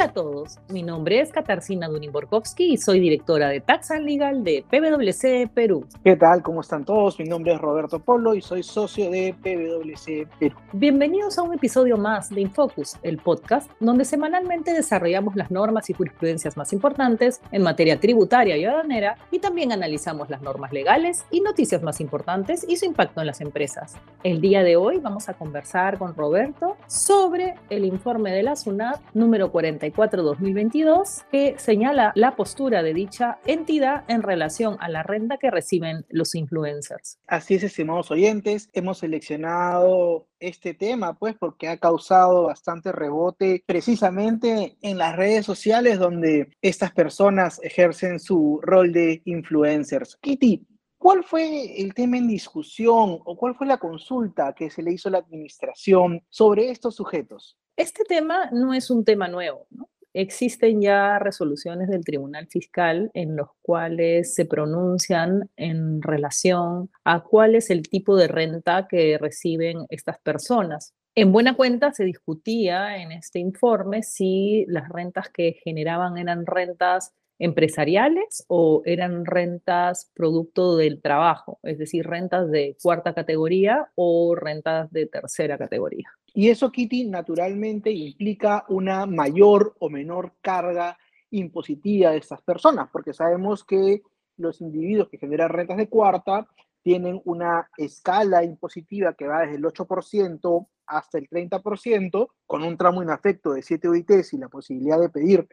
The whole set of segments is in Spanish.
Hola a todos, mi nombre es Katarzyna Dunin-Borkowski y soy directora de Tax and Legal de PwC Perú. ¿Qué tal? ¿Cómo están todos? Mi nombre es Roberto Polo y soy socio de PwC Perú. Bienvenidos a un episodio más de Infocus, el podcast donde semanalmente desarrollamos las normas y jurisprudencias más importantes en materia tributaria y aduanera y también analizamos las normas legales y noticias más importantes y su impacto en las empresas. El día de hoy vamos a conversar con Roberto sobre el informe de la SUNAT número 40 2022 que señala la postura de dicha entidad en relación a la renta que reciben los influencers. Así es, estimados oyentes, hemos seleccionado este tema, pues, porque ha causado bastante rebote precisamente en las redes sociales donde estas personas ejercen su rol de influencers. Kitty, ¿Cuál fue el tema en discusión o cuál fue la consulta que se le hizo a la administración sobre estos sujetos? Este tema no es un tema nuevo, Existen ya resoluciones del Tribunal Fiscal en los cuales se pronuncian en relación a cuál es el tipo de renta que reciben estas personas. En buena cuenta se discutía en este informe si las rentas que generaban eran rentas empresariales o eran rentas producto del trabajo, es decir, rentas de cuarta categoría o rentas de tercera categoría. Y eso, Kitty, naturalmente implica una mayor o menor carga impositiva de estas personas, porque sabemos que los individuos que generan rentas de cuarta tienen una escala impositiva que va desde el 8% hasta el 30%, con un tramo inafecto de 7 UITs y la posibilidad de pedir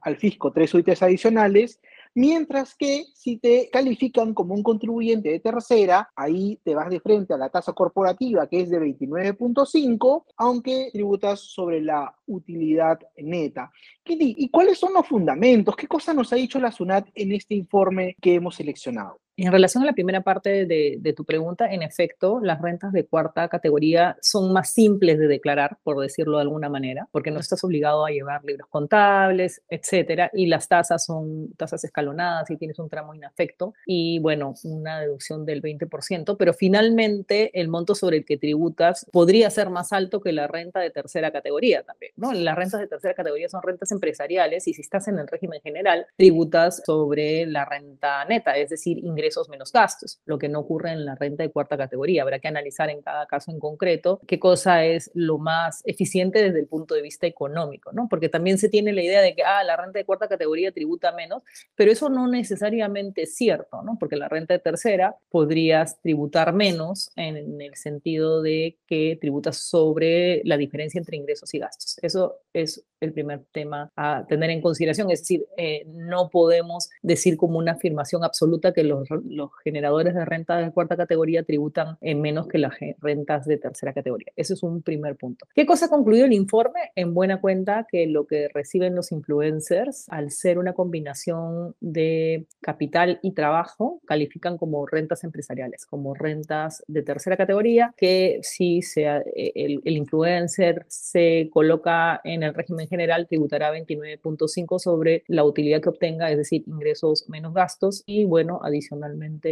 al fisco tres UITs adicionales, mientras que si te califican como un contribuyente de tercera, ahí te vas de frente a la tasa corporativa que es de 29.5, aunque tributas sobre la utilidad neta. ¿Y cuáles son los fundamentos? ¿Qué cosa nos ha dicho la SUNAT en este informe que hemos seleccionado? En relación a la primera parte de, tu pregunta, en efecto, las rentas de cuarta categoría son más simples de declarar, por decirlo de alguna manera, porque no estás obligado a llevar libros contables, etcétera, y las tasas son tasas escalonadas y tienes un tramo inafecto y, bueno, una deducción del 20%, pero finalmente el monto sobre el que tributas podría ser más alto que la renta de tercera categoría también, ¿no? Las rentas de tercera categoría son rentas empresariales y si estás en el régimen general, tributas sobre la renta neta, es decir, ingresos ingresos menos gastos, lo que no ocurre en la renta de cuarta categoría. Habrá que analizar en cada caso en concreto qué cosa es lo más eficiente desde el punto de vista económico, ¿no? Porque también se tiene la idea de que, ah, la renta de cuarta categoría tributa menos, pero eso no necesariamente es cierto, ¿no? Porque la renta de tercera podrías tributar menos en el sentido de que tributas sobre la diferencia entre ingresos y gastos. Eso es el primer tema a tener en consideración, es decir, eh, no podemos decir como una afirmación absoluta que los los generadores de renta de cuarta categoría tributan en menos que las rentas de tercera categoría. Ese es un primer punto. ¿Qué cosa concluyó el informe? En buena cuenta que lo que reciben los influencers, al ser una combinación de capital y trabajo, califican como rentas empresariales, como rentas de tercera categoría, que si sea, eh, el, el influencer se coloca en el régimen general, tributará 29.5 sobre la utilidad que obtenga, es decir, ingresos menos gastos y bueno, adicional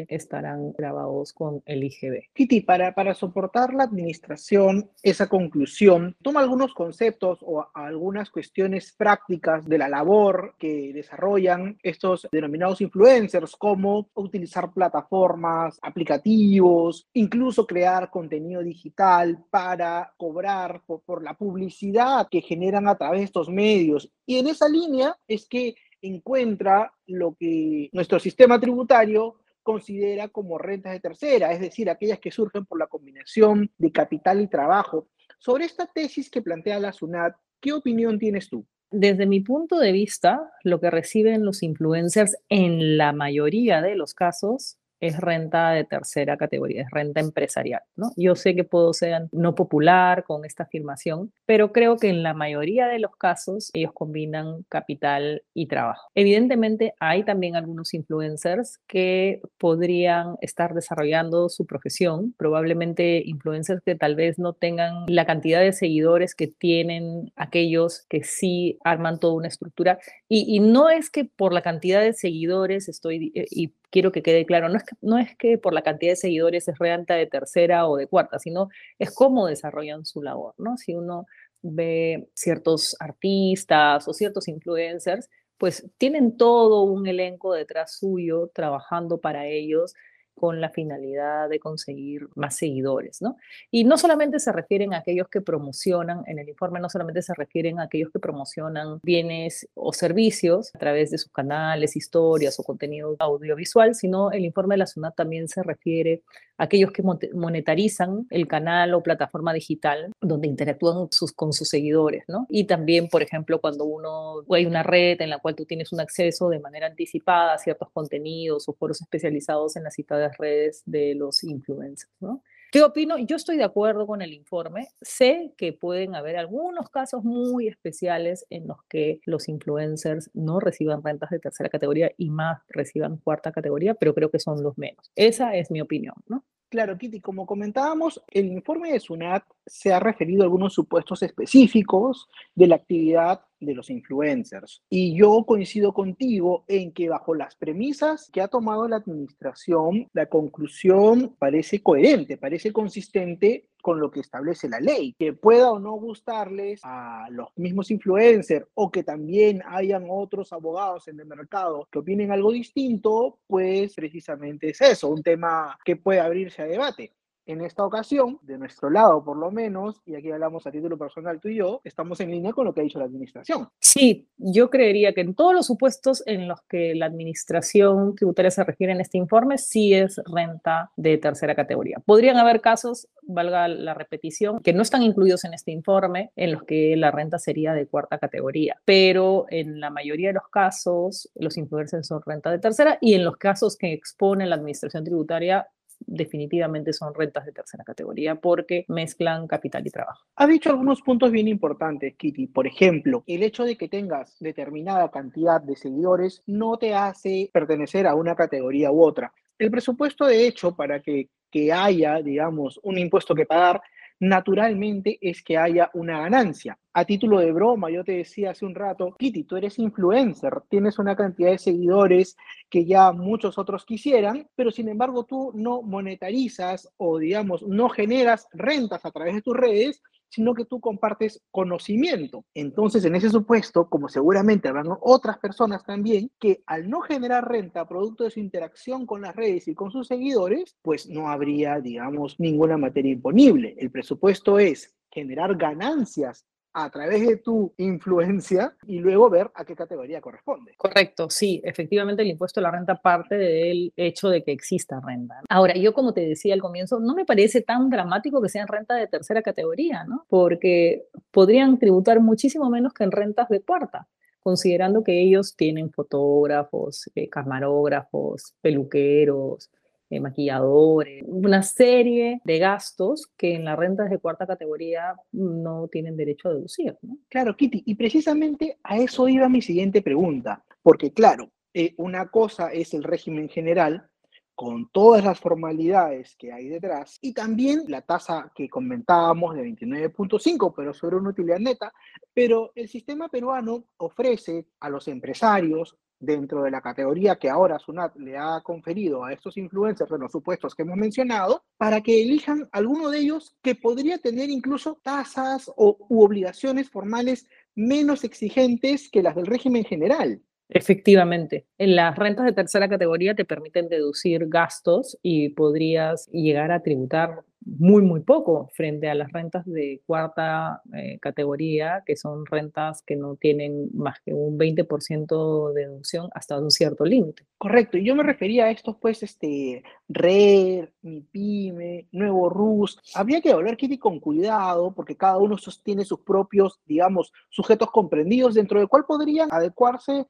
estarán grabados con el IGB. Kitty, para, para soportar la administración esa conclusión, toma algunos conceptos o algunas cuestiones prácticas de la labor que desarrollan estos denominados influencers, como utilizar plataformas, aplicativos, incluso crear contenido digital para cobrar por, por la publicidad que generan a través de estos medios. Y en esa línea es que encuentra lo que nuestro sistema tributario considera como rentas de tercera, es decir, aquellas que surgen por la combinación de capital y trabajo. Sobre esta tesis que plantea la SUNAT, ¿qué opinión tienes tú? Desde mi punto de vista, lo que reciben los influencers en la mayoría de los casos es renta de tercera categoría, es renta empresarial, ¿no? Yo sé que puedo ser no popular con esta afirmación, pero creo que en la mayoría de los casos ellos combinan capital y trabajo. Evidentemente hay también algunos influencers que podrían estar desarrollando su profesión, probablemente influencers que tal vez no tengan la cantidad de seguidores que tienen aquellos que sí arman toda una estructura y, y no es que por la cantidad de seguidores estoy eh, y quiero que quede claro, no es que, no es que por la cantidad de seguidores es renta de tercera o de cuarta, sino es cómo desarrollan su labor, ¿no? Si uno ve ciertos artistas o ciertos influencers, pues tienen todo un elenco detrás suyo trabajando para ellos con la finalidad de conseguir más seguidores, ¿no? Y no solamente se refieren a aquellos que promocionan, en el informe no solamente se refieren a aquellos que promocionan bienes o servicios a través de sus canales, historias o contenido audiovisual, sino el informe de la SUNAT también se refiere a aquellos que monetarizan el canal o plataforma digital donde interactúan sus, con sus seguidores, ¿no? Y también, por ejemplo, cuando uno hay una red en la cual tú tienes un acceso de manera anticipada a ciertos contenidos o foros especializados en la cita redes de los influencers, ¿no? ¿Qué opino? Yo estoy de acuerdo con el informe. Sé que pueden haber algunos casos muy especiales en los que los influencers no reciban rentas de tercera categoría y más reciban cuarta categoría, pero creo que son los menos. Esa es mi opinión, ¿no? Claro, Kitty, como comentábamos, el informe de SUNAT se ha referido a algunos supuestos específicos de la actividad de los influencers. Y yo coincido contigo en que bajo las premisas que ha tomado la administración, la conclusión parece coherente, parece consistente con lo que establece la ley. Que pueda o no gustarles a los mismos influencers o que también hayan otros abogados en el mercado que opinen algo distinto, pues precisamente es eso, un tema que puede abrirse a debate. En esta ocasión, de nuestro lado por lo menos, y aquí hablamos a título personal tú y yo, estamos en línea con lo que ha dicho la administración. Sí, yo creería que en todos los supuestos en los que la administración tributaria se refiere en este informe, sí es renta de tercera categoría. Podrían haber casos, valga la repetición, que no están incluidos en este informe, en los que la renta sería de cuarta categoría, pero en la mayoría de los casos, los influencers son renta de tercera y en los casos que expone la administración tributaria definitivamente son rentas de tercera categoría porque mezclan capital y trabajo. Ha dicho algunos puntos bien importantes, Kitty. Por ejemplo, el hecho de que tengas determinada cantidad de seguidores no te hace pertenecer a una categoría u otra. El presupuesto, de hecho, para que, que haya, digamos, un impuesto que pagar, naturalmente es que haya una ganancia. A título de broma, yo te decía hace un rato, Kitty, tú eres influencer, tienes una cantidad de seguidores que ya muchos otros quisieran, pero sin embargo tú no monetarizas o digamos no generas rentas a través de tus redes, sino que tú compartes conocimiento. Entonces, en ese supuesto, como seguramente habrán otras personas también, que al no generar renta producto de su interacción con las redes y con sus seguidores, pues no habría, digamos, ninguna materia imponible. El presupuesto es generar ganancias a través de tu influencia y luego ver a qué categoría corresponde. Correcto, sí, efectivamente el impuesto a la renta parte del hecho de que exista renta. Ahora, yo como te decía al comienzo, no me parece tan dramático que sean renta de tercera categoría, ¿no? Porque podrían tributar muchísimo menos que en rentas de cuarta considerando que ellos tienen fotógrafos, eh, camarógrafos, peluqueros, eh, maquilladores, una serie de gastos que en las rentas de cuarta categoría no tienen derecho a deducir. Claro, Kitty, y precisamente a eso iba mi siguiente pregunta, porque claro, eh, una cosa es el régimen general con todas las formalidades que hay detrás y también la tasa que comentábamos de 29.5, pero sobre una utilidad neta, pero el sistema peruano ofrece a los empresarios, dentro de la categoría que ahora SUNAT le ha conferido a estos influencers de los supuestos que hemos mencionado, para que elijan alguno de ellos que podría tener incluso tasas o, u obligaciones formales menos exigentes que las del régimen general. Efectivamente, en las rentas de tercera categoría te permiten deducir gastos y podrías llegar a tributar muy, muy poco frente a las rentas de cuarta eh, categoría, que son rentas que no tienen más que un 20% de deducción hasta un cierto límite. Correcto, y yo me refería a estos, pues, este, RER, MIPYME, Nuevo RUS. Habría que hablar, Kitty, con cuidado, porque cada uno tiene sus propios, digamos, sujetos comprendidos, dentro del cual podrían adecuarse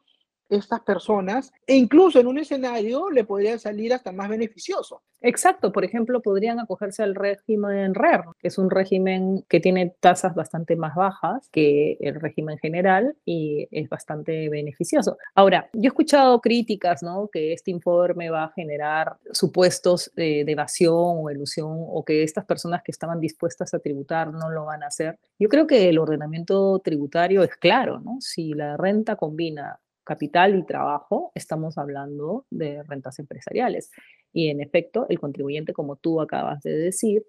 estas personas e incluso en un escenario le podría salir hasta más beneficioso. Exacto, por ejemplo, podrían acogerse al régimen RER, que es un régimen que tiene tasas bastante más bajas que el régimen general y es bastante beneficioso. Ahora, yo he escuchado críticas, ¿no? Que este informe va a generar supuestos de, evasión o ilusión o que estas personas que estaban dispuestas a tributar no lo van a hacer. Yo creo que el ordenamiento tributario es claro, ¿no? Si la renta combina capital y trabajo, estamos hablando de rentas empresariales. Y en efecto, el contribuyente, como tú acabas de decir,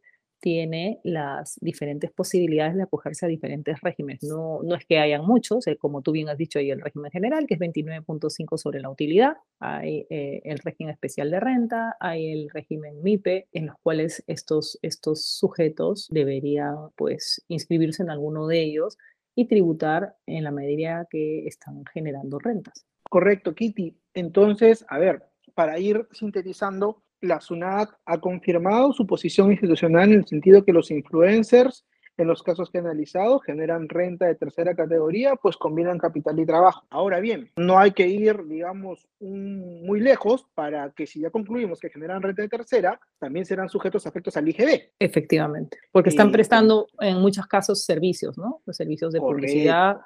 tiene las diferentes posibilidades de acogerse a diferentes regímenes. No, no es que hayan muchos, eh, como tú bien has dicho, hay el régimen general, que es 29.5 sobre la utilidad, hay eh, el régimen especial de renta, hay el régimen MIPE, en los cuales estos, estos sujetos deberían pues, inscribirse en alguno de ellos y tributar en la medida que están generando rentas. Correcto, Kitty. Entonces, a ver, para ir sintetizando, la SUNAT ha confirmado su posición institucional en el sentido que los influencers, en los casos que he analizado, generan renta de tercera categoría, pues combinan capital y trabajo. Ahora bien, no hay que ir, digamos, muy lejos para que si ya concluimos que generan renta de tercera, también serán sujetos a efectos al IGB. Efectivamente, porque están prestando en muchos casos servicios, ¿no? Los servicios de publicidad,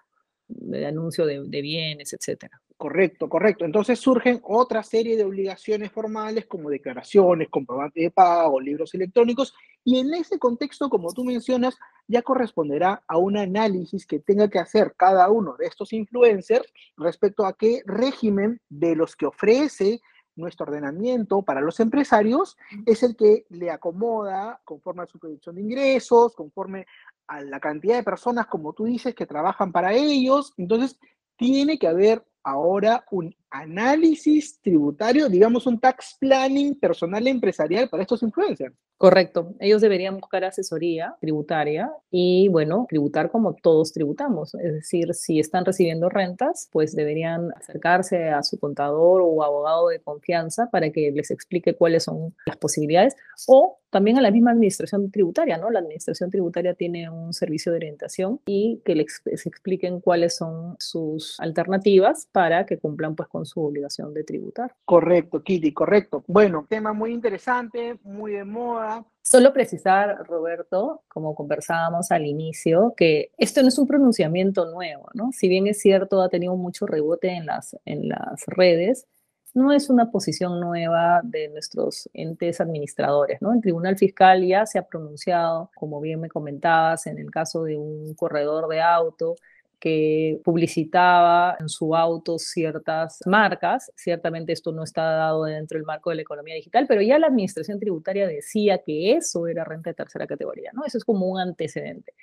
de anuncio de, bienes, etcétera. Correcto, correcto. Entonces surgen otra serie de obligaciones formales como declaraciones, comprobantes de pago, libros electrónicos, y en ese contexto, como tú mencionas, ya corresponderá a un análisis que tenga que hacer cada uno de estos influencers respecto a qué régimen de los que ofrece nuestro ordenamiento para los empresarios es el que le acomoda conforme a su proyección de ingresos, conforme a la cantidad de personas, como tú dices, que trabajan para ellos. Entonces, tiene que haber ahora un análisis tributario, digamos un tax planning personal e empresarial para estos influencers. Correcto, ellos deberían buscar asesoría tributaria y, bueno, tributar como todos tributamos. Es decir, si están recibiendo rentas, pues deberían acercarse a su contador o abogado de confianza para que les explique cuáles son las posibilidades o también a la misma administración tributaria, ¿no? La administración tributaria tiene un servicio de orientación y que les, expliquen cuáles son sus alternativas para que cumplan pues con su obligación de tributar. Correcto, Kitty, correcto. Bueno, tema muy interesante, muy de moda. Solo precisar, Roberto, como conversábamos al inicio, que esto no es un pronunciamiento nuevo, ¿no? Si bien es cierto, ha tenido mucho rebote en las, en las redes, no es una posición nueva de nuestros entes administradores, ¿no? El Tribunal Fiscal ya se ha pronunciado, como bien me comentabas, en el caso de un corredor de auto que publicitaba en su auto ciertas marcas. Ciertamente esto no está dado dentro del marco de la economía digital, pero ya la administración tributaria decía que eso era renta de tercera categoría, ¿no? Eso es como un antecedente.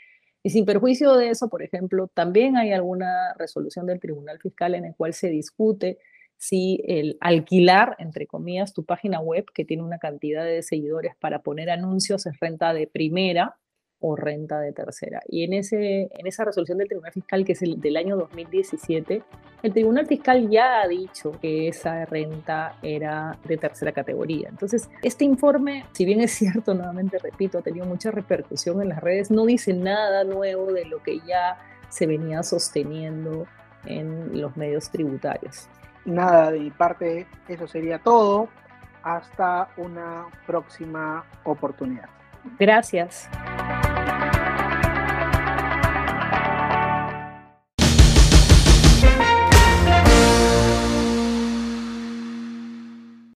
Y sin perjuicio de eso, por ejemplo, también hay alguna resolución del Tribunal Fiscal en el cual se discute si el alquilar, entre comillas, tu página web que tiene una cantidad de seguidores para poner anuncios es renta de primera o renta de tercera. Y en, ese, en esa resolución del Tribunal Fiscal, que es el del año 2017, el Tribunal Fiscal ya ha dicho que esa renta era de tercera categoría. Entonces, este informe, si bien es cierto, nuevamente repito, ha tenido mucha repercusión en las redes, no dice nada nuevo de lo que ya se venía sosteniendo en los medios tributarios. Nada, de mi parte, eso sería todo. Hasta una próxima oportunidad. Gracias.